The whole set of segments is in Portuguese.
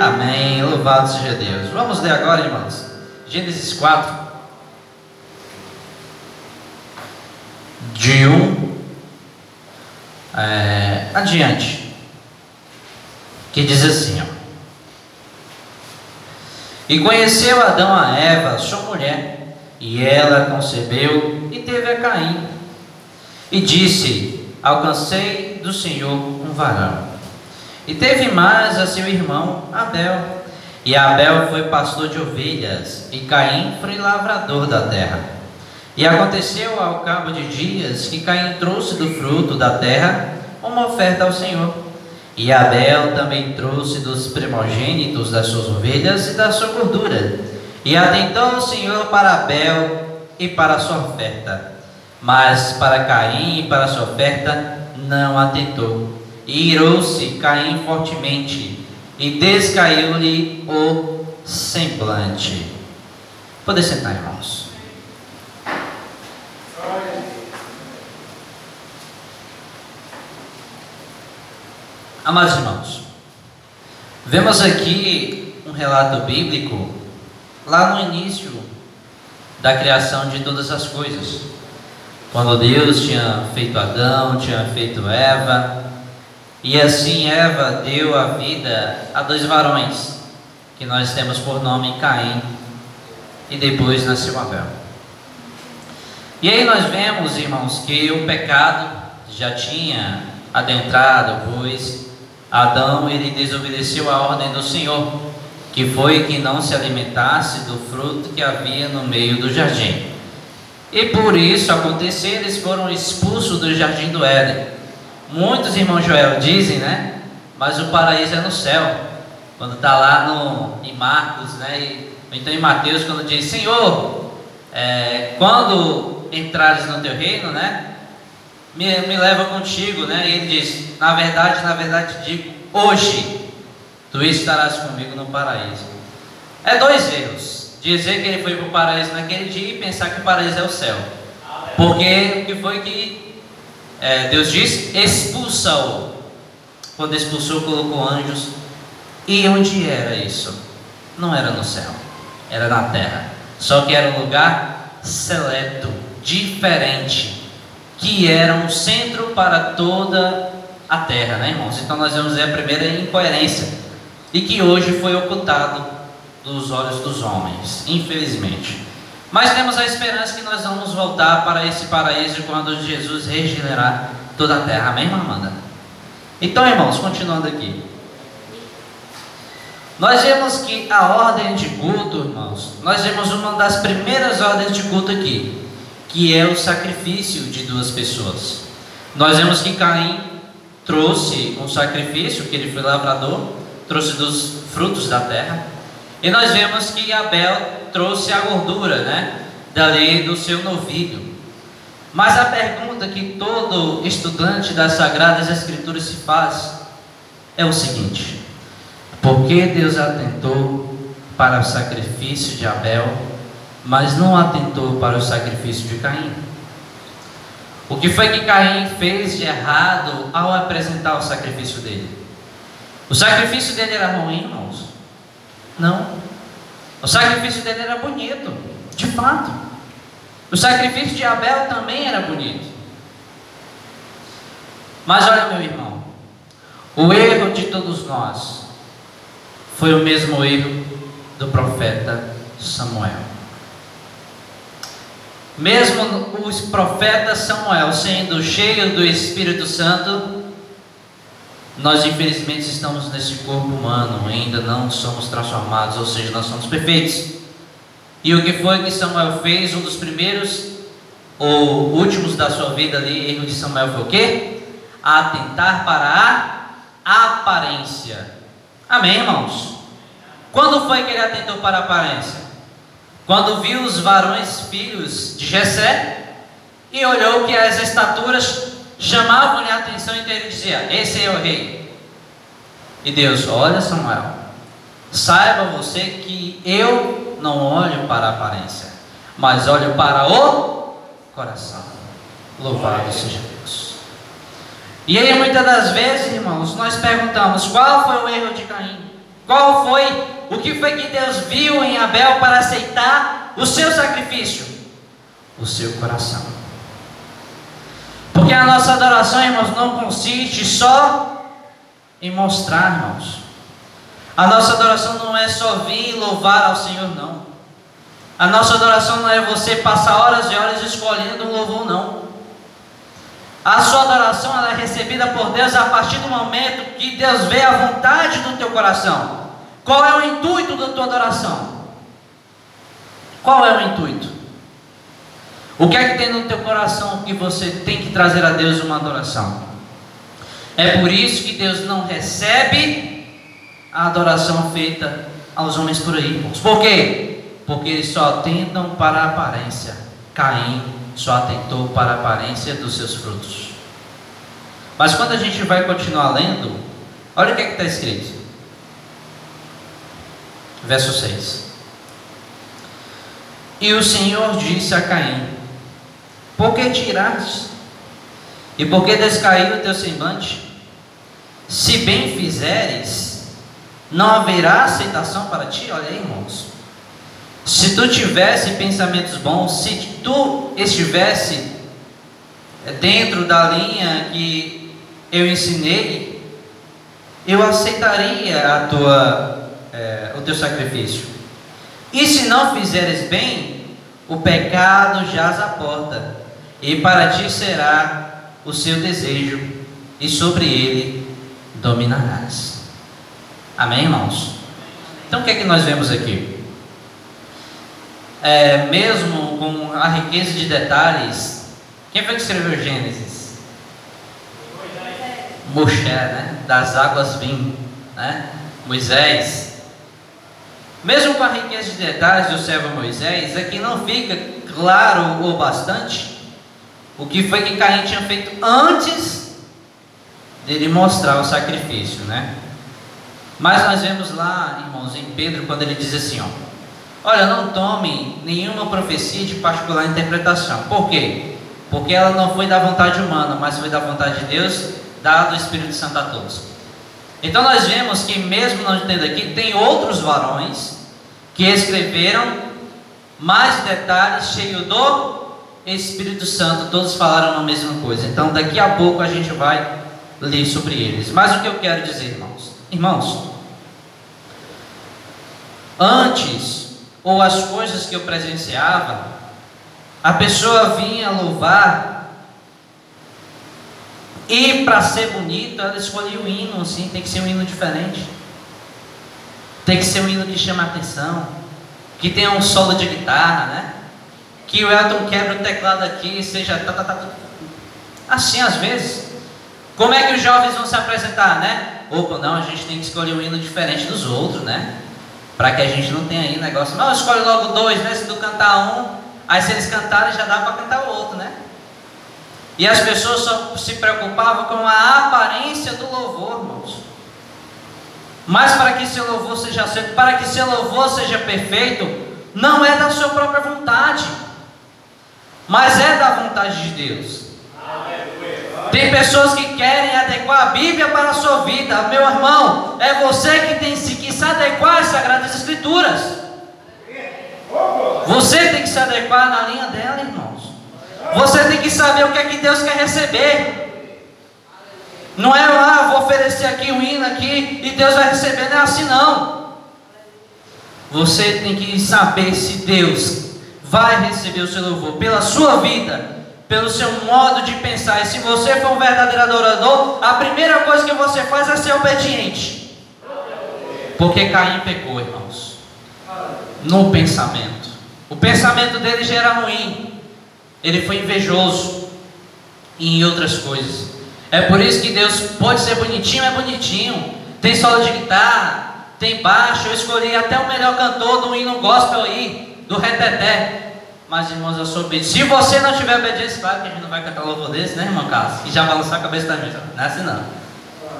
Amém. Louvado seja Deus. Vamos ler agora, irmãos. Gênesis 4. De 1 é, adiante. Que diz assim, ó. E conheceu Adão a Eva, sua mulher, e ela concebeu e teve a Caim. E disse: Alcancei do Senhor um varão. E teve mais a seu irmão Abel. E Abel foi pastor de ovelhas, e Caim foi lavrador da terra. E aconteceu ao cabo de dias que Caim trouxe do fruto da terra uma oferta ao Senhor. E Abel também trouxe dos primogênitos das suas ovelhas e da sua gordura. E atentou o Senhor para Abel e para a sua oferta. Mas para Caim e para a sua oferta não atentou. E irou-se Caim fortemente, e descaiu-lhe o semblante. Pode sentar, irmãos. Amados irmãos, vemos aqui um relato bíblico lá no início da criação de todas as coisas. Quando Deus tinha feito Adão, tinha feito Eva, e assim Eva deu a vida a dois varões, que nós temos por nome Caim, e depois nasceu Abel. E aí nós vemos, irmãos, que o pecado já tinha adentrado, pois Adão ele desobedeceu a ordem do Senhor, que foi que não se alimentasse do fruto que havia no meio do jardim. E por isso acontecer, eles foram expulsos do jardim do Éden. Muitos irmãos Joel dizem, né? Mas o paraíso é no céu. Quando está lá no, em Marcos, né? E, então em Mateus, quando diz: Senhor, é, quando entrares no teu reino, né? me, me leva contigo, né? E ele diz: Na verdade, na verdade digo, hoje tu estarás comigo no paraíso. É dois erros. Dizer que ele foi para o paraíso naquele dia e pensar que o paraíso é o céu. Porque o que foi que é, Deus disse? Expulsa-o. Quando expulsou, colocou anjos. E onde era isso? Não era no céu, era na terra. Só que era um lugar seleto, diferente que era um centro para toda a terra, né, irmãos? Então nós vamos ver a primeira incoerência e que hoje foi ocultado dos olhos dos homens, infelizmente. Mas temos a esperança que nós vamos voltar para esse paraíso quando Jesus regenerar toda a terra. Amém, Amanda? Então, irmãos, continuando aqui. Nós vemos que a ordem de culto, irmãos, nós vemos uma das primeiras ordens de culto aqui que é o sacrifício de duas pessoas. Nós vemos que Caim trouxe um sacrifício, que ele foi lavrador, trouxe dos frutos da terra. E nós vemos que Abel trouxe a gordura, né, dali do seu novilho. Mas a pergunta que todo estudante das Sagradas Escrituras se faz é o seguinte: por que Deus atentou para o sacrifício de Abel mas não atentou para o sacrifício de Caim. O que foi que Caim fez de errado ao apresentar o sacrifício dele? O sacrifício dele era ruim, irmãos? Não. O sacrifício dele era bonito, de fato. O sacrifício de Abel também era bonito. Mas olha, meu irmão, o erro de todos nós foi o mesmo erro do profeta Samuel. Mesmo os profetas Samuel sendo cheio do Espírito Santo, nós infelizmente estamos nesse corpo humano, ainda não somos transformados, ou seja, nós somos perfeitos. E o que foi que Samuel fez? Um dos primeiros ou últimos da sua vida ali, erro de Samuel foi o quê? Atentar para a aparência. Amém, irmãos? Quando foi que ele atentou para a aparência? quando viu os varões filhos de Jessé e olhou que as estaturas chamavam-lhe a atenção, então ele dizia: Esse é o rei. E Deus, olha Samuel, saiba você que eu não olho para a aparência, mas olho para o coração. Louvado seja Deus. E aí muitas das vezes, irmãos, nós perguntamos: qual foi o erro de Caim? Qual foi o que foi que Deus viu em Abel para aceitar o seu sacrifício? O seu coração. Porque a nossa adoração, irmãos, não consiste só em mostrar, irmãos. A nossa adoração não é só vir louvar ao Senhor, não. A nossa adoração não é você passar horas e horas escolhendo um louvor, não. A sua adoração é recebida por Deus a partir do momento que Deus vê a vontade do teu coração. Qual é o intuito da tua adoração? Qual é o intuito? O que é que tem no teu coração que você tem que trazer a Deus uma adoração? É por isso que Deus não recebe a adoração feita aos homens por aí. Por quê? Porque eles só atentam para a aparência. Caim só atentou para a aparência dos seus frutos. Mas quando a gente vai continuar lendo, olha o que é está escrito. Verso 6. E o Senhor disse a Caim: Por que tiraste? E por que descaiu o teu semblante? Se bem fizeres, não haverá aceitação para ti? Olha aí, irmãos. Se tu tivesse pensamentos bons, se tu estivesse dentro da linha que eu ensinei, eu aceitaria a tua, é, o teu sacrifício. E se não fizeres bem, o pecado jaz à porta, e para ti será o seu desejo, e sobre ele dominarás. Amém, irmãos? Então o que é que nós vemos aqui? é, mesmo com a riqueza de detalhes, quem foi que escreveu Gênesis? Moisés, né? Das águas vinho, né? Moisés. Mesmo com a riqueza de detalhes do servo Moisés, é não fica claro o bastante o que foi que Caim tinha feito antes dele mostrar o sacrifício, né? Mas nós vemos lá, irmãos, em Pedro, quando ele diz assim, ó, Olha, não tome nenhuma profecia de particular interpretação. Por quê? Porque ela não foi da vontade humana, mas foi da vontade de Deus, dado o Espírito Santo a todos. Então nós vemos que mesmo não tendo aqui, tem outros varões que escreveram mais detalhes cheios do Espírito Santo, todos falaram a mesma coisa. Então daqui a pouco a gente vai ler sobre eles. Mas o que eu quero dizer, irmãos? Irmãos, antes ou as coisas que eu presenciava, a pessoa vinha louvar e para ser bonito ela escolhia o hino, assim, tem que ser um hino diferente. Tem que ser um hino que chama atenção, que tenha um solo de guitarra, né? Que o Elton quebra o teclado aqui, seja tá, tá, tá, assim às vezes. Como é que os jovens vão se apresentar, né? Opa, não, a gente tem que escolher um hino diferente dos outros, né? Para que a gente não tenha aí negócio, não, escolhe logo dois, né? Se tu cantar um, aí se eles cantarem já dá para cantar o outro, né? E as pessoas só se preocupavam com a aparência do louvor, irmãos. Mas para que seu louvor seja aceito, para que seu louvor seja perfeito, não é da sua própria mas é da vontade de Deus. Tem pessoas que querem adequar a Bíblia para a sua vida. Meu irmão, é você que tem que se adequar às Sagradas Escrituras. Você tem que se adequar na linha dela, irmãos. Você tem que saber o que é que Deus quer receber. Não é lá, ah, vou oferecer aqui um hino aqui e Deus vai receber, não é assim não. Você tem que saber se Deus vai receber o seu louvor pela sua vida pelo seu modo de pensar. E se você for um verdadeiro adorador, a primeira coisa que você faz é ser obediente. Porque Caim pecou, irmãos. No pensamento. O pensamento dele já era ruim. Ele foi invejoso. E em outras coisas. É por isso que Deus pode ser bonitinho, é bonitinho. Tem solo de guitarra, tem baixo. Eu escolhi até o melhor cantor do hino gospel aí, do reteté. Mas, irmãos, eu sou obediente. Se você não tiver obediência, claro que a gente não vai cantar louvor desse, né, irmão Carlos? E já balançar a cabeça da gente. Não é assim, não.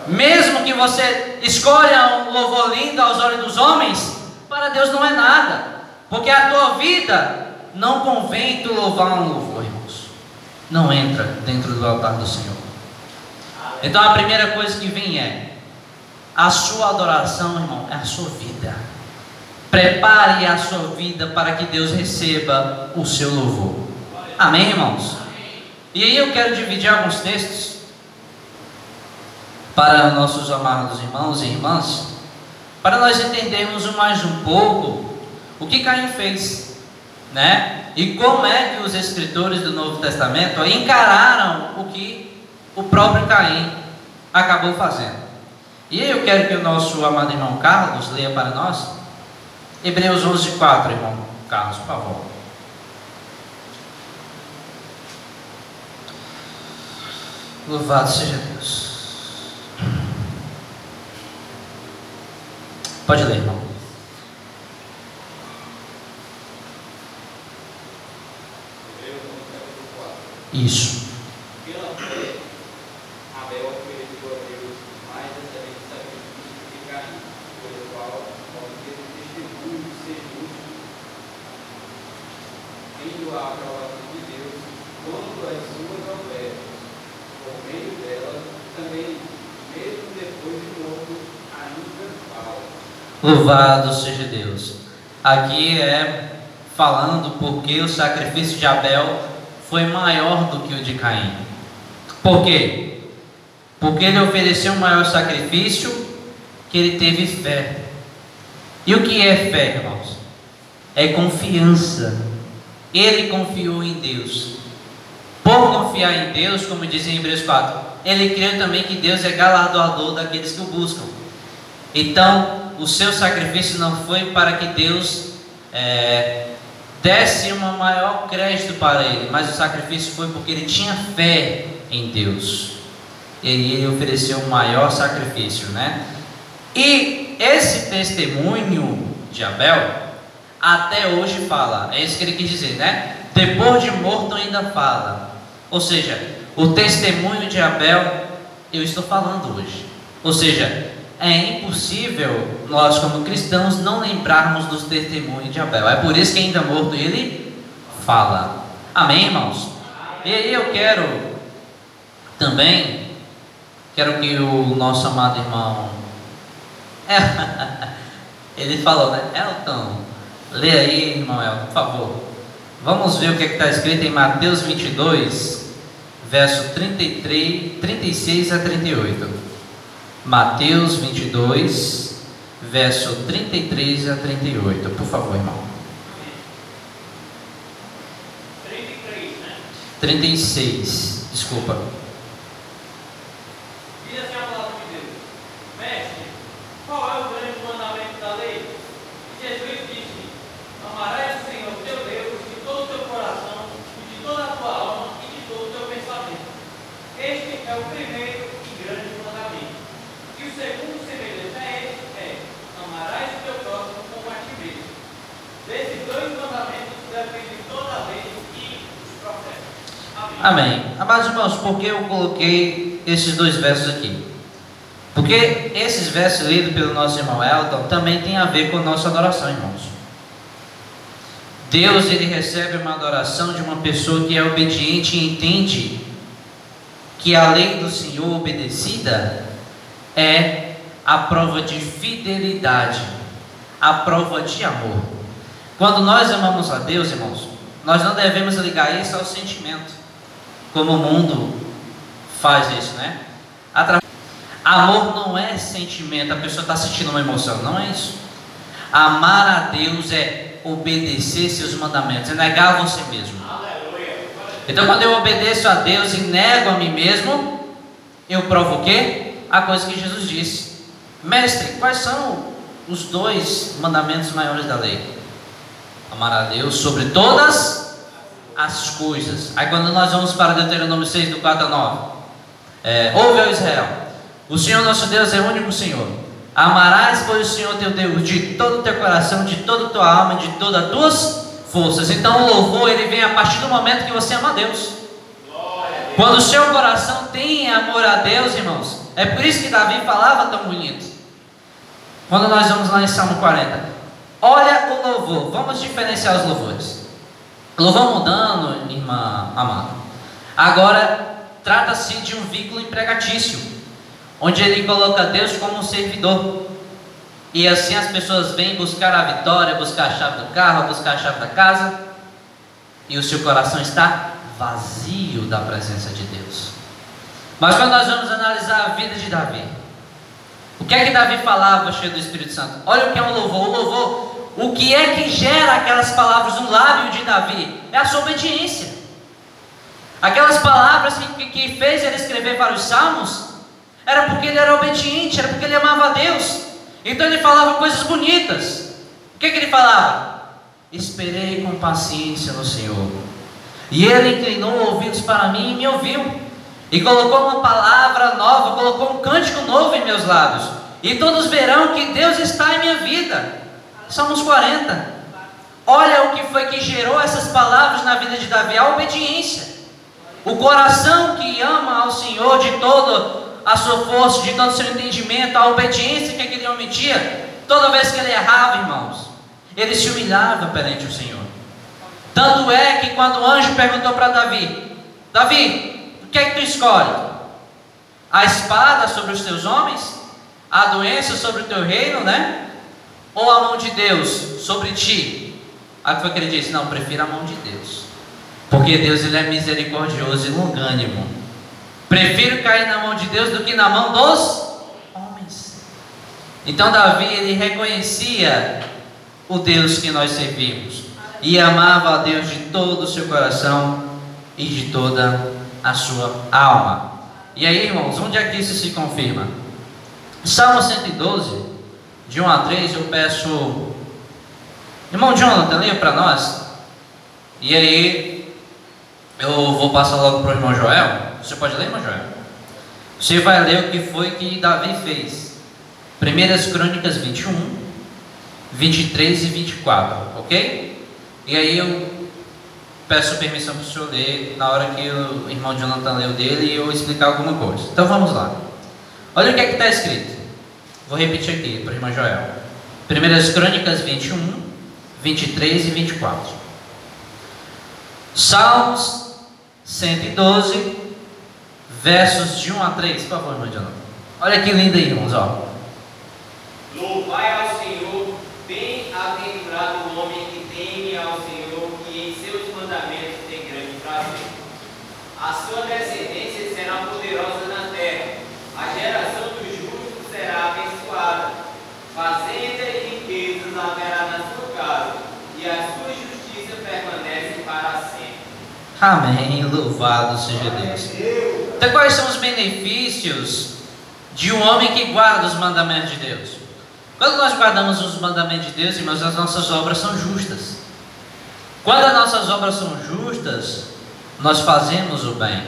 Mesmo que você escolha um louvor lindo aos olhos dos homens, para Deus não é nada. Porque a tua vida não convém tu louvar um louvor, irmãos. Não entra dentro do altar do Senhor. Então a primeira coisa que vem é A sua adoração, irmão, é a sua vida. Prepare a sua vida para que Deus receba o seu louvor. Amém, irmãos? E aí eu quero dividir alguns textos para nossos amados irmãos e irmãs, para nós entendermos mais um pouco o que Caim fez, né? E como é que os escritores do Novo Testamento encararam o que o próprio Caim acabou fazendo. E aí eu quero que o nosso amado irmão Carlos leia para nós Hebreus 11, 4, irmão Carlos, por favor. Louvado seja Deus. Pode ler, irmão. Isso. Louvado seja Deus. Aqui é falando porque o sacrifício de Abel foi maior do que o de Caim. Por quê? Porque ele ofereceu um maior sacrifício que ele teve fé. E o que é fé, irmãos? É confiança. Ele confiou em Deus. Por confiar em Deus, como diz em Hebreus 4, ele creu também que Deus é galardoador daqueles que o buscam. Então, o seu sacrifício não foi para que Deus é, desse uma maior crédito para ele, mas o sacrifício foi porque ele tinha fé em Deus. E ele ofereceu um maior sacrifício, né? E esse testemunho de Abel até hoje fala, é isso que ele quis dizer, né? Depois de morto ainda fala. Ou seja, o testemunho de Abel eu estou falando hoje. Ou seja, é impossível nós, como cristãos, não lembrarmos dos testemunhos de Abel. É por isso que, ainda morto, ele fala. Amém, irmãos? E aí eu quero também, quero que o nosso amado irmão, ele falou, né? Elton, lê aí, irmão por favor. Vamos ver o que é está escrito em Mateus 22, verso 33, 36 a 38. Mateus 22, verso 33 a 38. Por favor, irmão. 33, né? 36, desculpa. Amém. Amados irmãos, por que eu coloquei esses dois versos aqui? Porque esses versos lidos pelo nosso irmão Elton também tem a ver com a nossa adoração, irmãos. Deus ele recebe uma adoração de uma pessoa que é obediente e entende que a lei do Senhor obedecida é a prova de fidelidade, a prova de amor. Quando nós amamos a Deus, irmãos, nós não devemos ligar isso ao sentimento como o mundo faz isso, né? Atra... Amor não é sentimento, a pessoa está sentindo uma emoção, não é isso. Amar a Deus é obedecer seus mandamentos, é negar a você mesmo. Então, quando eu obedeço a Deus e nego a mim mesmo, eu provo o quê? A coisa que Jesus disse: Mestre, quais são os dois mandamentos maiores da lei? Amar a Deus sobre todas as coisas. Aí quando nós vamos para Deuteronômio 6, do 4 a 9, é, ouve, ó Israel, o Senhor nosso Deus é o único Senhor. Amarás, pois, o Senhor teu Deus de todo o teu coração, de toda a tua alma, de todas as tuas forças. Então o louvor ele vem a partir do momento que você ama a Deus. Quando o seu coração tem amor a Deus, irmãos, é por isso que Davi falava tão bonito. Quando nós vamos lá em Salmo 40, olha o louvor, vamos diferenciar os louvores. Louvor mudando, irmã amada. Agora, trata-se de um vínculo empregatício. onde ele coloca Deus como um servidor. E assim as pessoas vêm buscar a vitória, buscar a chave do carro, buscar a chave da casa, e o seu coração está vazio da presença de Deus. Mas quando nós vamos analisar a vida de Davi, o que é que Davi falava cheio do Espírito Santo? Olha o que é um louvor. O louvor, o que é que gera aquelas palavras no lábio de Davi? É a sua obediência. Aquelas palavras que, que fez ele escrever vários salmos, era porque ele era obediente, era porque ele amava a Deus. Então ele falava coisas bonitas. O que, é que ele falava? Esperei com paciência no Senhor. E ele inclinou ouvidos para mim e me ouviu. E colocou uma palavra nova, colocou um cântico novo em meus lábios. E todos verão que Deus está em minha vida. Somos 40. Olha o que foi que gerou essas palavras na vida de Davi: a obediência. O coração que ama ao Senhor de toda a sua força, de todo o seu entendimento, a obediência que aquele homem tinha, toda vez que ele errava, irmãos, ele se humilhava perante o Senhor. Tanto é que quando o anjo perguntou para Davi: Davi, que é que tu escolhe? A espada sobre os teus homens? A doença sobre o teu reino, né? Ou a mão de Deus sobre ti? Aí foi que ele disse: Não, prefiro a mão de Deus. Porque Deus ele é misericordioso e longânimo. Prefiro cair na mão de Deus do que na mão dos homens. Então Davi ele reconhecia o Deus que nós servimos e amava a Deus de todo o seu coração e de toda a sua alma. E aí, irmãos, onde é que isso se confirma? Salmo 112, de 1 a 3, eu peço. Irmão Jonathan, leia para nós. E aí, eu vou passar logo para o irmão Joel. Você pode ler, irmão Joel? Você vai ler o que foi que Davi fez. Primeiras Crônicas 21, 23 e 24, ok? E aí eu peço permissão para o senhor ler na hora que o irmão Jonathan leu dele e eu explicar alguma coisa. Então vamos lá. Olha o que é que está escrito. Vou repetir aqui para o irmão Joel. Primeiras Crônicas 21, 23 e 24. Salmos 112, versos de 1 a 3. Por favor, irmão Jonathan. Olha que lindo aí, irmãos. Ó. Louvai ao Senhor, bem-aventurado o homem que teme ao Senhor A sua descendência será poderosa na terra. A geração dos justos será abençoada. Fazenda e riquezas haverá na sua casa, e a sua justiça permanece para sempre. Amém. Louvado seja Deus. Então, quais são os benefícios de um homem que guarda os mandamentos de Deus? Quando nós guardamos os mandamentos de Deus, irmãos, as nossas obras são justas. Quando as nossas obras são justas, nós fazemos o bem.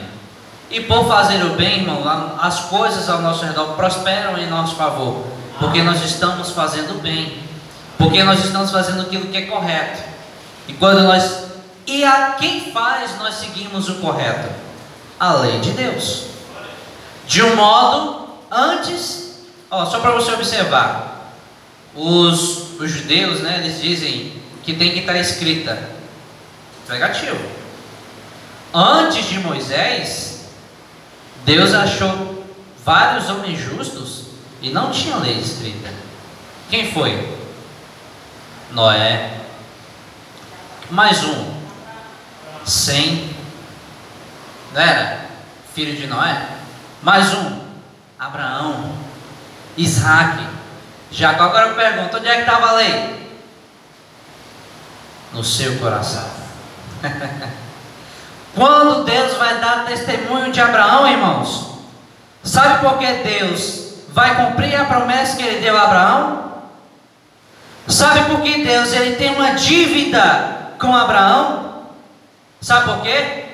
E por fazer o bem, irmão, as coisas ao nosso redor prosperam em nosso favor, porque nós estamos fazendo bem, porque nós estamos fazendo aquilo que é correto. E quando nós e a quem faz nós seguimos o correto? A lei de Deus. De um modo antes, ó, só para você observar, os, os judeus, né, eles dizem que tem que estar escrita. Negativo. Antes de Moisés, Deus achou vários homens justos e não tinha lei escrita. Quem foi? Noé. Mais um. Sem. Não era? Filho de Noé. Mais um. Abraão. Isaac. Jacó. Agora eu pergunto: onde é que estava a lei? No seu coração. Quando Deus vai dar testemunho de Abraão, irmãos, sabe por que Deus vai cumprir a promessa que ele deu a Abraão? Sabe por que Deus ele tem uma dívida com Abraão? Sabe por quê?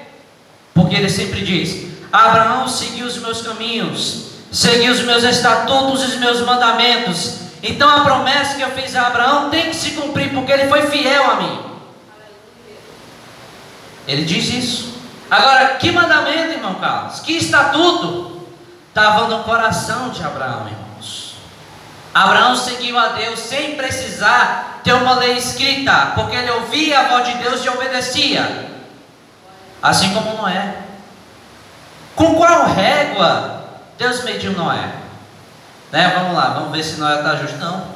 Porque ele sempre diz: Abraão seguiu os meus caminhos, seguiu os meus estatutos e os meus mandamentos. Então a promessa que eu fiz a Abraão tem que se cumprir, porque ele foi fiel a mim. Ele diz isso. Agora, que mandamento, irmão Carlos? Que estatuto? Estava no coração de Abraão, irmãos. Abraão seguiu a Deus sem precisar ter uma lei escrita, porque ele ouvia a voz de Deus e obedecia. Assim como Noé. Com qual régua Deus mediu Noé? Né? Vamos lá, vamos ver se Noé está justo. Não.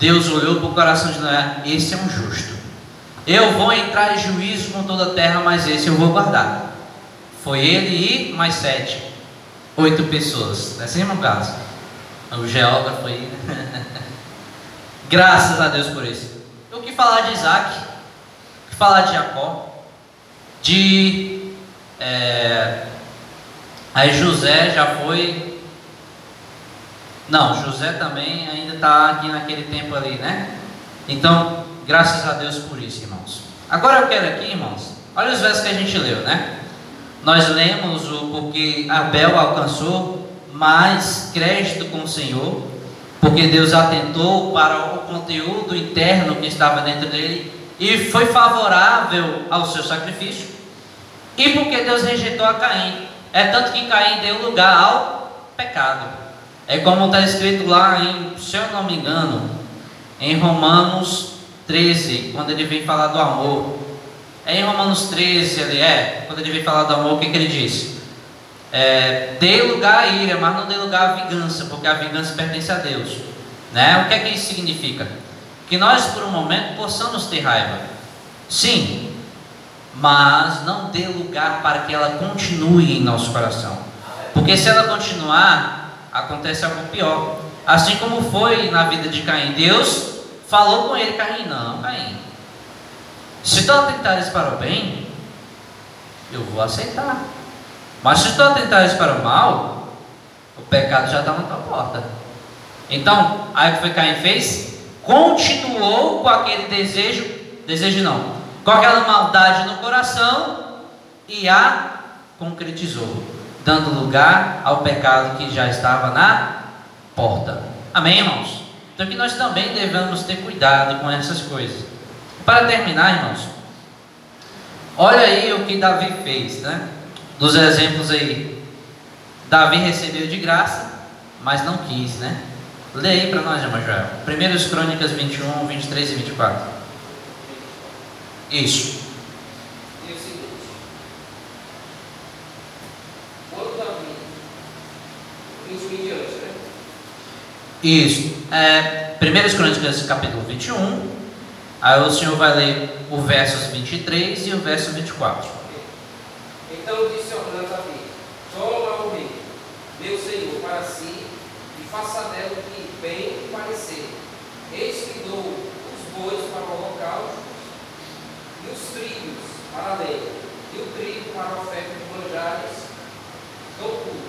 Deus olhou para o coração de Noé, esse é um justo. Eu vou entrar em juízo com toda a terra, mas esse eu vou guardar. Foi ele e mais sete, oito pessoas. É assim, irmão Carlos? O geógrafo aí. Graças a Deus por isso. O que falar de Isaac? O que falar de Jacó? De. É, aí José já foi. Não, José também ainda está aqui naquele tempo ali, né? Então, graças a Deus por isso, irmãos. Agora eu quero aqui, irmãos, olha os versos que a gente leu, né? Nós lemos o porque Abel alcançou mais crédito com o Senhor, porque Deus atentou para o conteúdo interno que estava dentro dele e foi favorável ao seu sacrifício, e porque Deus rejeitou a Caim. É tanto que Caim deu lugar ao pecado. É como está escrito lá em, se eu não me engano, em Romanos 13, quando ele vem falar do amor. É em Romanos 13, ele é, quando ele vem falar do amor, o que, que ele diz? É, dê lugar à ira, mas não dê lugar à vingança, porque a vingança pertence a Deus. Né? O que é que isso significa? Que nós, por um momento, possamos ter raiva. Sim, mas não dê lugar para que ela continue em nosso coração. Porque se ela continuar, acontece algo pior. Assim como foi na vida de Caim. Deus falou com ele, Caim, não, Caim. Se tu atentares para o bem, eu vou aceitar. Mas se tu atentares para o mal, o pecado já está na tua porta. Então, aí o que foi Caim fez? Continuou com aquele desejo, desejo não, com aquela maldade no coração e a concretizou, dando lugar ao pecado que já estava na porta. Amém, irmãos? Então que nós também devemos ter cuidado com essas coisas. Para terminar, irmãos, olha aí o que Davi fez, né? Dos exemplos aí. Davi recebeu de graça, mas não quis, né? Lê aí para nós, irmão Joel. 1 Crônicas 21, 23 e 24. Isso. E o seguinte: quando Davi, 21 em diante, né? Isso. É, 1 Crônicas capítulo 21. Aí o senhor vai ler o versos 23 e o verso 24. Então disse Orlando a Davi: Toma o rei, meu senhor, para si, e faça dela o que bem parecer. Eis que dou os bois para o holocausto, e os trilhos para a lenha, e o trigo para a oferta de manjares, dou tudo.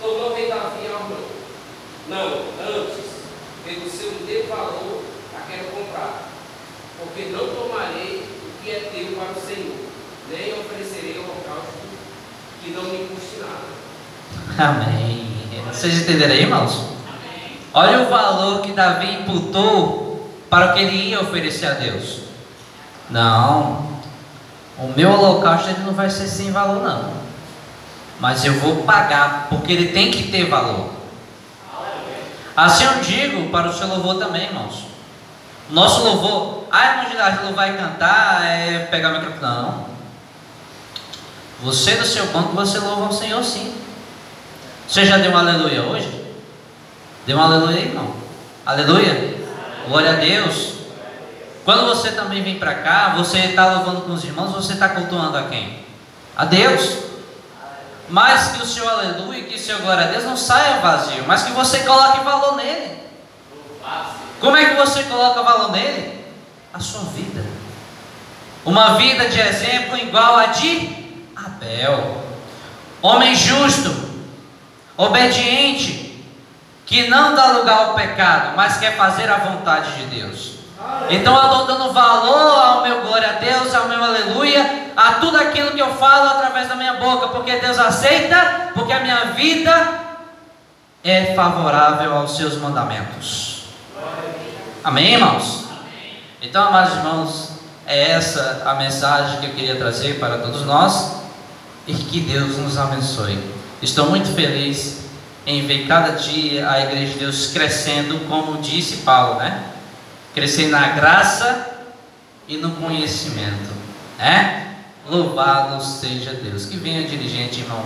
Tornou o rei Davi a Orlando: Não, antes, pelo seu inteiro valor, a quero comprar, porque não tomarei o que é teu para o Senhor nem oferecerei holocausto que não me custe nada. Amém. Vocês entenderam aí, irmãos? Olha o valor que Davi imputou para o que ele ia oferecer a Deus. Não, o meu holocausto ele não vai ser sem valor, não. Mas eu vou pagar, porque ele tem que ter valor. Assim eu digo para o seu louvor também, irmãos. Nosso louvor, ah, irmão Gilardo, vai cantar, é pegar o microfone. Não. Você no seu banco, você louva ao Senhor sim. Você já deu um aleluia hoje? Deu um aleluia aí, irmão? Aleluia? Glória a Deus. Quando você também vem para cá, você está louvando com os irmãos, você está cultuando a quem? A Deus. Mas que o seu aleluia, que o seu glória a Deus não saia vazio, mas que você coloque valor nele. Como é que você coloca valor nele? A sua vida. Uma vida de exemplo igual a de Abel. Homem justo, obediente, que não dá lugar ao pecado, mas quer fazer a vontade de Deus. Então eu estou dando valor ao meu glória a Deus, ao meu aleluia, a tudo aquilo que eu falo através da minha boca, porque Deus aceita, porque a minha vida é favorável aos seus mandamentos. Amém, irmãos? Então, amados irmãos, é essa a mensagem que eu queria trazer para todos nós e que Deus nos abençoe. Estou muito feliz em ver cada dia a Igreja de Deus crescendo, como disse Paulo, né? Crescer na graça e no conhecimento, né? Louvado seja Deus. Que venha dirigente, irmão.